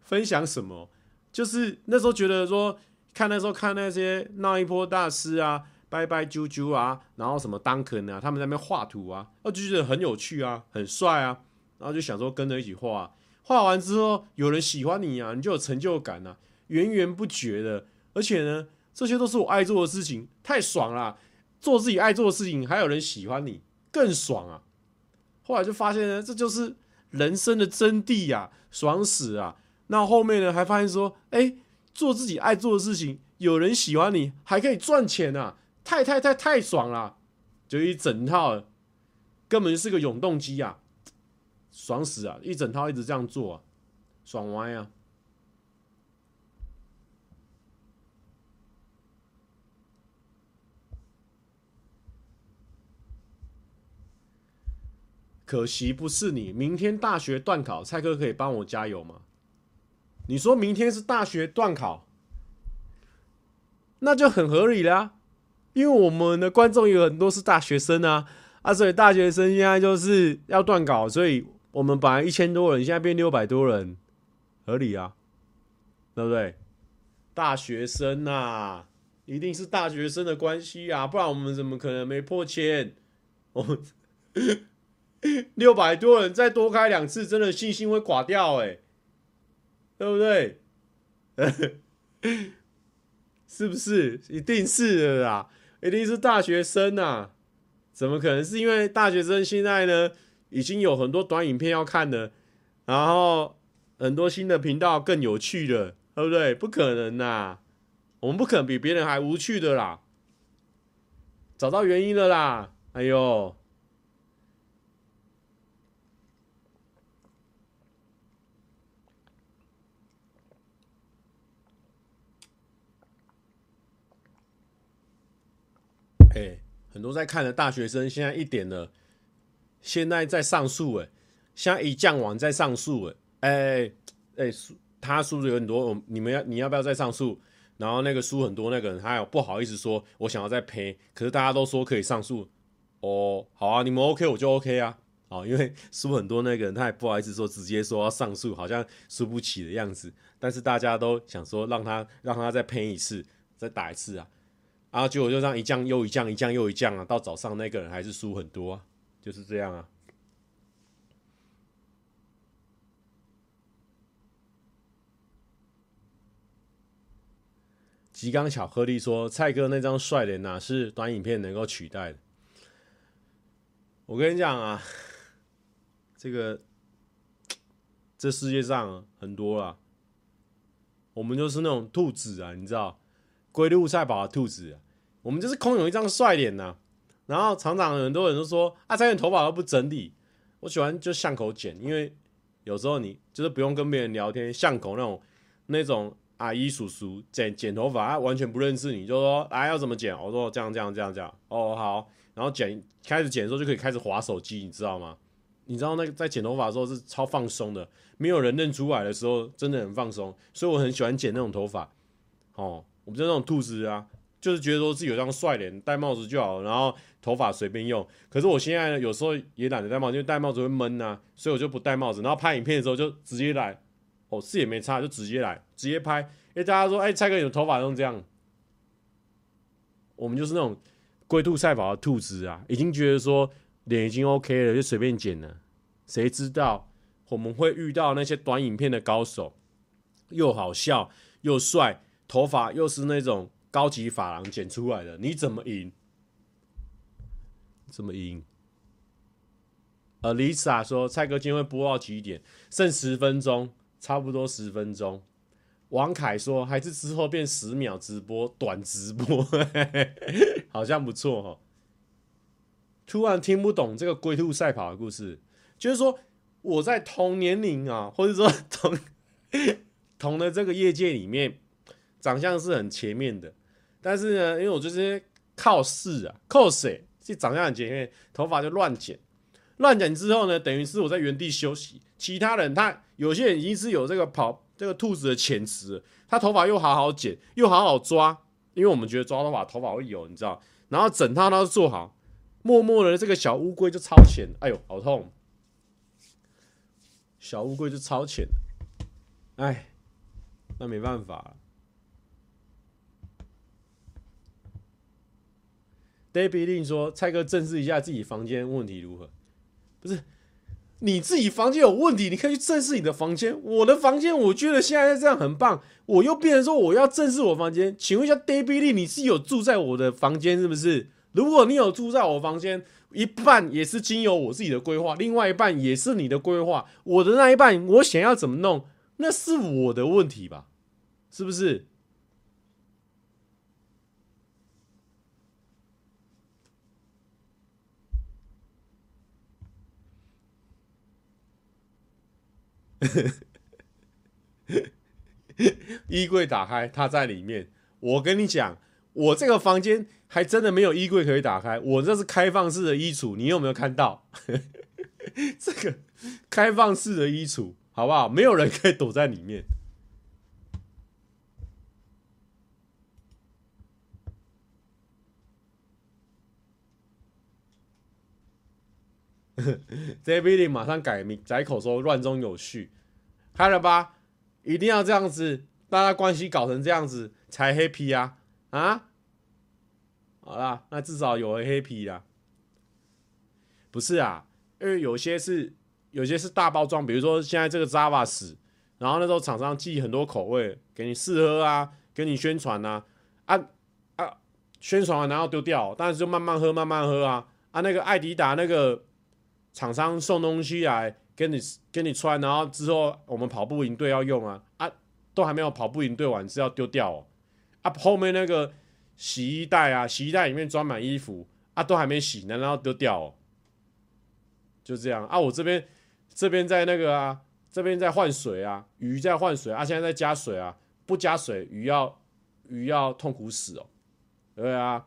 分享什么？就是那时候觉得说，看那时候看那些闹一波大师啊。”拜拜啾啾啊，然后什么 Duncan 啊，他们在那边画图啊，我就觉得很有趣啊，很帅啊，然后就想说跟着一起画，画完之后有人喜欢你啊，你就有成就感啊，源源不绝的，而且呢，这些都是我爱做的事情，太爽了，做自己爱做的事情，还有人喜欢你，更爽啊！后来就发现呢，这就是人生的真谛呀，爽死啊！那后面呢，还发现说，哎，做自己爱做的事情，有人喜欢你，还可以赚钱啊！太太太太爽了，就一整套，根本就是个永动机啊，爽死啊！一整套一直这样做啊，爽歪啊！可惜不是你，明天大学段考，蔡哥可以帮我加油吗？你说明天是大学段考，那就很合理了。因为我们的观众有很多是大学生啊，啊，所以大学生现在就是要断稿，所以我们本来一千多人，现在变六百多人，合理啊，对不对？大学生啊，一定是大学生的关系啊，不然我们怎么可能没破千？我们 六百多人再多开两次，真的信心会垮掉哎，对不对？是不是？一定是的啦。一定是大学生啊！怎么可能？是因为大学生现在呢，已经有很多短影片要看了，然后很多新的频道更有趣的，对不对？不可能呐！我们不可能比别人还无趣的啦！找到原因了啦！哎呦！哎、很多在看的大学生现在一点了，现在在上诉哎，现在一降网在上诉哎，哎哎输他输的有很多，你们要你要不要再上诉？然后那个输很多那个人，他有不好意思说我想要再赔，可是大家都说可以上诉哦，好啊，你们 OK 我就 OK 啊，好，因为输很多那个人他也不好意思说直接说要上诉，好像输不起的样子，但是大家都想说让他让他再赔一次，再打一次啊。然后结果就这样一降又一降，一降又一降啊！到早上那个人还是输很多啊，就是这样啊。吉冈巧克力说：“蔡哥那张帅脸哪是短影片能够取代的？”我跟你讲啊，这个这世界上很多啦，我们就是那种兔子啊，你知道。龟鹿赛跑的兔子，我们就是空有一张帅脸呐。然后常常很多人都说：“啊，这头发都不整理。”我喜欢就巷口剪，因为有时候你就是不用跟别人聊天，巷口那种那种阿姨叔叔剪剪头发，他完全不认识你，就说：“啊，要怎么剪？”我说：“这样这样这样这样。”哦，好。然后剪开始剪的时候就可以开始滑手机，你知道吗？你知道那个在剪头发的时候是超放松的，没有人认出来的时候真的很放松，所以我很喜欢剪那种头发。哦。我们就那种兔子啊，就是觉得说自己有张帅脸，戴帽子就好，然后头发随便用。可是我现在呢，有时候也懒得戴帽子，因为戴帽子会闷呐、啊，所以我就不戴帽子。然后拍影片的时候就直接来，哦，视野没差，就直接来，直接拍。因为大家说，哎、蔡哥你的头发弄这样，我们就是那种龟兔赛跑的兔子啊，已经觉得说脸已经 OK 了，就随便剪了。谁知道我们会遇到那些短影片的高手，又好笑又帅。头发又是那种高级法郎剪出来的，你怎么赢？怎么赢？呃，Lisa 说蔡哥今天会播到几点？剩十分钟，差不多十分钟。王凯说还是之后变十秒直播，短直播，好像不错哦。突然听不懂这个龟兔赛跑的故事，就是说我在同年龄啊，或者说同同的这个业界里面，长相是很前面的，但是呢，因为我就是靠势啊，靠势，就长相很前面，头发就乱剪，乱剪之后呢，等于是我在原地休息，其他人他有些人已经是有这个跑这个兔子的潜质，他头发又好好剪，又好好抓。因为我们觉得抓头发头发会油，你知道，然后整套都做好，默默的这个小乌龟就超前，哎呦，好痛！小乌龟就超前，哎，那没办法。David Lin 说：“蔡哥，正视一下自己房间问题如何？不是。”你自己房间有问题，你可以去正视你的房间。我的房间，我觉得现在这样很棒。我又变成说我要正视我房间。请问一下，David，你是有住在我的房间是不是？如果你有住在我房间，一半也是经由我自己的规划，另外一半也是你的规划。我的那一半，我想要怎么弄，那是我的问题吧？是不是？衣柜打开，他在里面。我跟你讲，我这个房间还真的没有衣柜可以打开。我这是开放式的衣橱，你有没有看到？这个开放式的衣橱，好不好？没有人可以躲在里面。这 David 马上改名改口说乱中有序，看了吧？一定要这样子，大家关系搞成这样子才 happy 啊啊！好啦，那至少有人 happy 啦。不是啊，因为有些是有些是大包装，比如说现在这个 Java 死，然后那时候厂商寄很多口味给你试喝啊，给你宣传啊啊啊！宣传完然后丢掉，但是就慢慢喝慢慢喝啊啊！那个艾迪达那个。厂商送东西来给你给你穿，然后之后我们跑步营队要用啊。啊，都还没有跑步营队完是要丢掉哦。啊，后面那个洗衣袋啊，洗衣袋里面装满衣服啊，都还没洗呢，然后丢掉哦，就这样。啊，我这边这边在那个啊，这边在换水啊，鱼在换水啊，现在在加水啊，不加水鱼要鱼要痛苦死哦，对啊。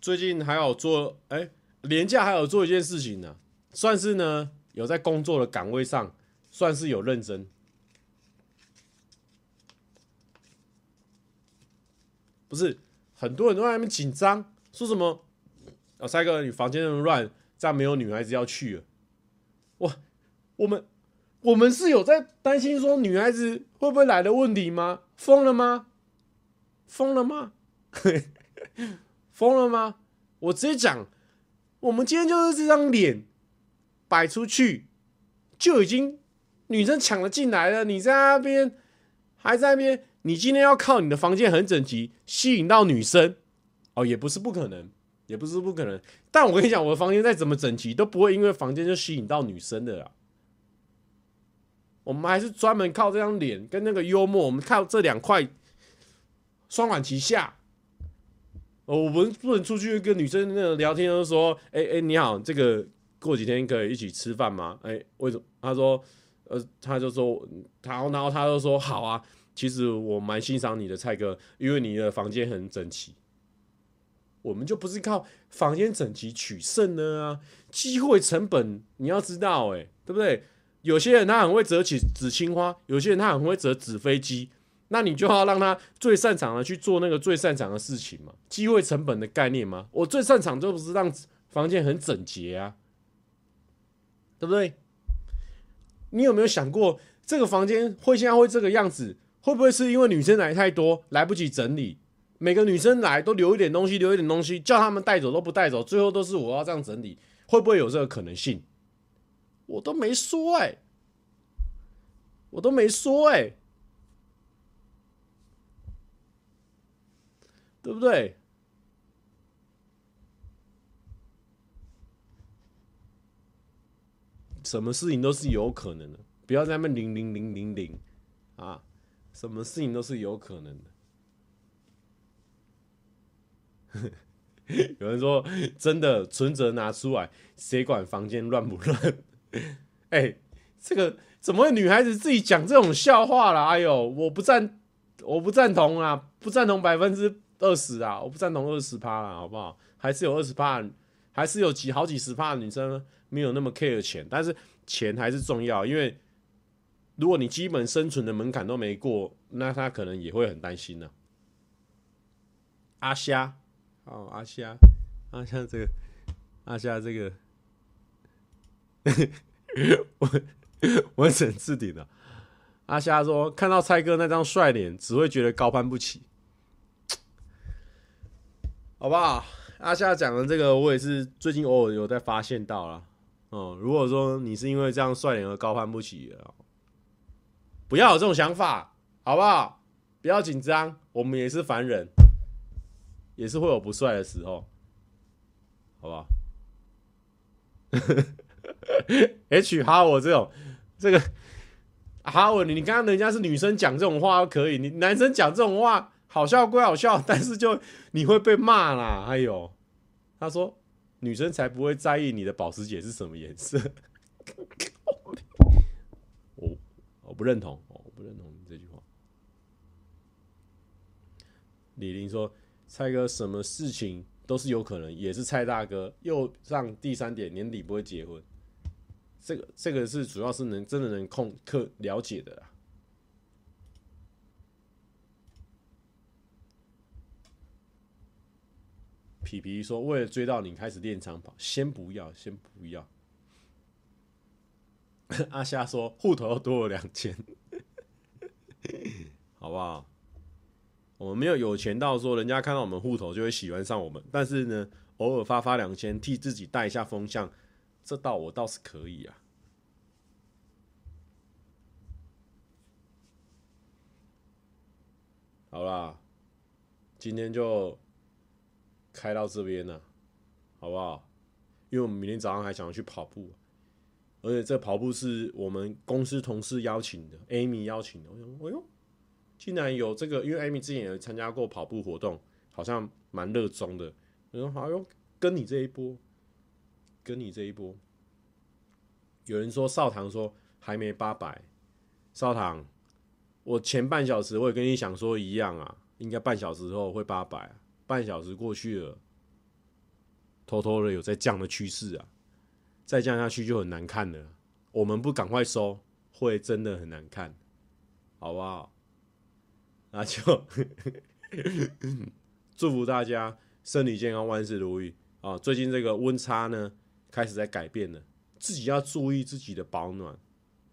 最近还有做哎，连假还有做一件事情呢、算是呢有在工作的岗位上，算是有认真。不是很多人都在那边紧张，说什么？啊，帅哥，你房间那么乱，这样没有女孩子要去了。哇，我们我们是有在担心说女孩子会不会来的问题吗？疯了吗？疯了吗？疯了吗？我直接讲，我们今天就是这张脸摆出去，就已经女生抢了进来了。你在那边还在那边，你今天要靠你的房间很整齐吸引到女生哦，也不是不可能，也不是不可能。但我跟你讲，我的房间再怎么整齐，都不会因为房间就吸引到女生的啦。我们还是专门靠这张脸跟那个幽默，我们靠这两块双管齐下。我们不能出去跟女生那聊天，就说：“哎、欸、哎、欸，你好，这个过几天可以一起吃饭吗？”哎、为什么？他说：“呃，他就说他，然后他就说好啊。其实我蛮欣赏你的蔡哥，因为你的房间很整齐。我们就不是靠房间整齐取胜的啊，机会成本你要知道、欸，哎，对不对？有些人他很会折起纸青花，有些人他很会折纸飞机。”那你就要让他最擅长的去做那个最擅长的事情嘛，机会成本的概念嘛。我最擅长就不是让房间很整洁啊，对不对？你有没有想过，这个房间会现在会这个样子，会不会是因为女生来太多，来不及整理？每个女生来都留一点东西，留一点东西，叫他们带走都不带走，最后都是我要这样整理，会不会有这个可能性？我都没说哎、我都没说哎、对不对？什么事情都是有可能的，不要在那零零零零零啊，什么事情都是有可能的。有人说，真的存折拿出来，谁管房间乱不乱？哎、欸，这个怎么会女孩子自己讲这种笑话啦？哎呦，我不赞，我不赞同啊，不赞同百分之二十啊，我不赞同二十趴啦，好不好？还是有二十趴，还是有几好几十趴的女生没有那么 care 钱，但是钱还是重要，因为如果你基本生存的门槛都没过，那她可能也会很担心呢、阿虾。哦，阿虾，阿虾这个，阿虾这个，我我整置顶了。阿虾说，看到蔡哥那张帅脸，只会觉得高攀不起，好不好？阿夏讲的这个，我也是最近偶尔有在发现到了。嗯，如果说你是因为这样帅脸而高攀不起，不要有这种想法，好不好？不要紧张，我们也是凡人。也是会有不帅的时候，好不好？H 哈我这种这个哈我，你你刚刚人家是女生讲这种话可以，你男生讲这种话好笑归好笑，但是就你会被骂啦。哎呦，他说女生才不会在意你的保时捷是什么颜色。我我不认同，我不认同你这句话。李玲说。蔡哥，什么事情都是有可能，也是蔡大哥又上第三点，年底不会结婚。这个这个是主要是能真的能控克了解的啦。皮皮说，为了追到你开始练长跑，先不要，先不要。阿虾说，户头多了两千，好不好？我们没有有钱到说人家看到我们户头就会喜欢上我们，但是呢，偶尔发发两千，替自己带一下风向，这倒我倒是可以啊。好啦，今天就开到这边了，好不好？因为我们明天早上还想要去跑步，而且这跑步是我们公司同事邀请的，Amy 邀请的。我想，哎呦。竟然有这个，因为艾米之前也参加过跑步活动，好像蛮热衷的。我说好哟，跟你这一波，跟你这一波。有人说少棠说还没八百，少棠，我前半小时我也跟你想说一样啊，应该半小时后会八百，半小时过去了，偷偷的有在降的趋势啊，再降下去就很难看了。我们不赶快收，会真的很难看，好不好？那就 祝福大家身体健康，万事如意啊！最近这个温差呢，开始在改变了，自己要注意自己的保暖，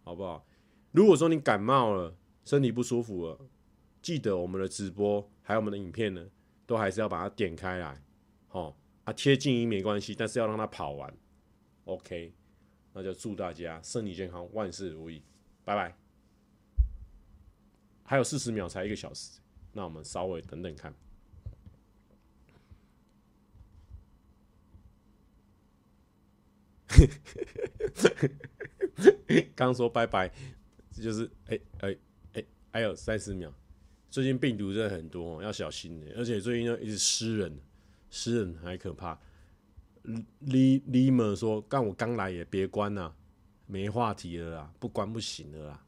好不好？如果说你感冒了，身体不舒服了，记得我们的直播还有我们的影片呢，都还是要把它点开来，好啊，贴静音没关系，但是要让它跑完，OK？那就祝大家身体健康，万事如意，拜拜。还有四十秒才一个小时，那我们稍微等等看。刚说拜拜，这就是哎哎哎，还有三十秒。最近病毒真的很多，要小心的。而且最近又一直湿冷，湿冷还可怕。李李们说：“干我刚来也别关啊，没话题了啦，不关不行了啦，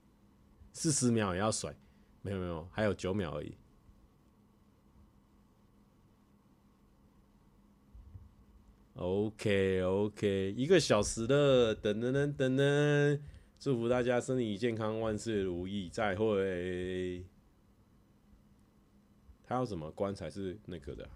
四十秒也要甩。”没有没有，还有九秒而已。OK OK，一个小时了，等等等等等，祝福大家身体健康，万事如意，再会。他要什么关才是那个的？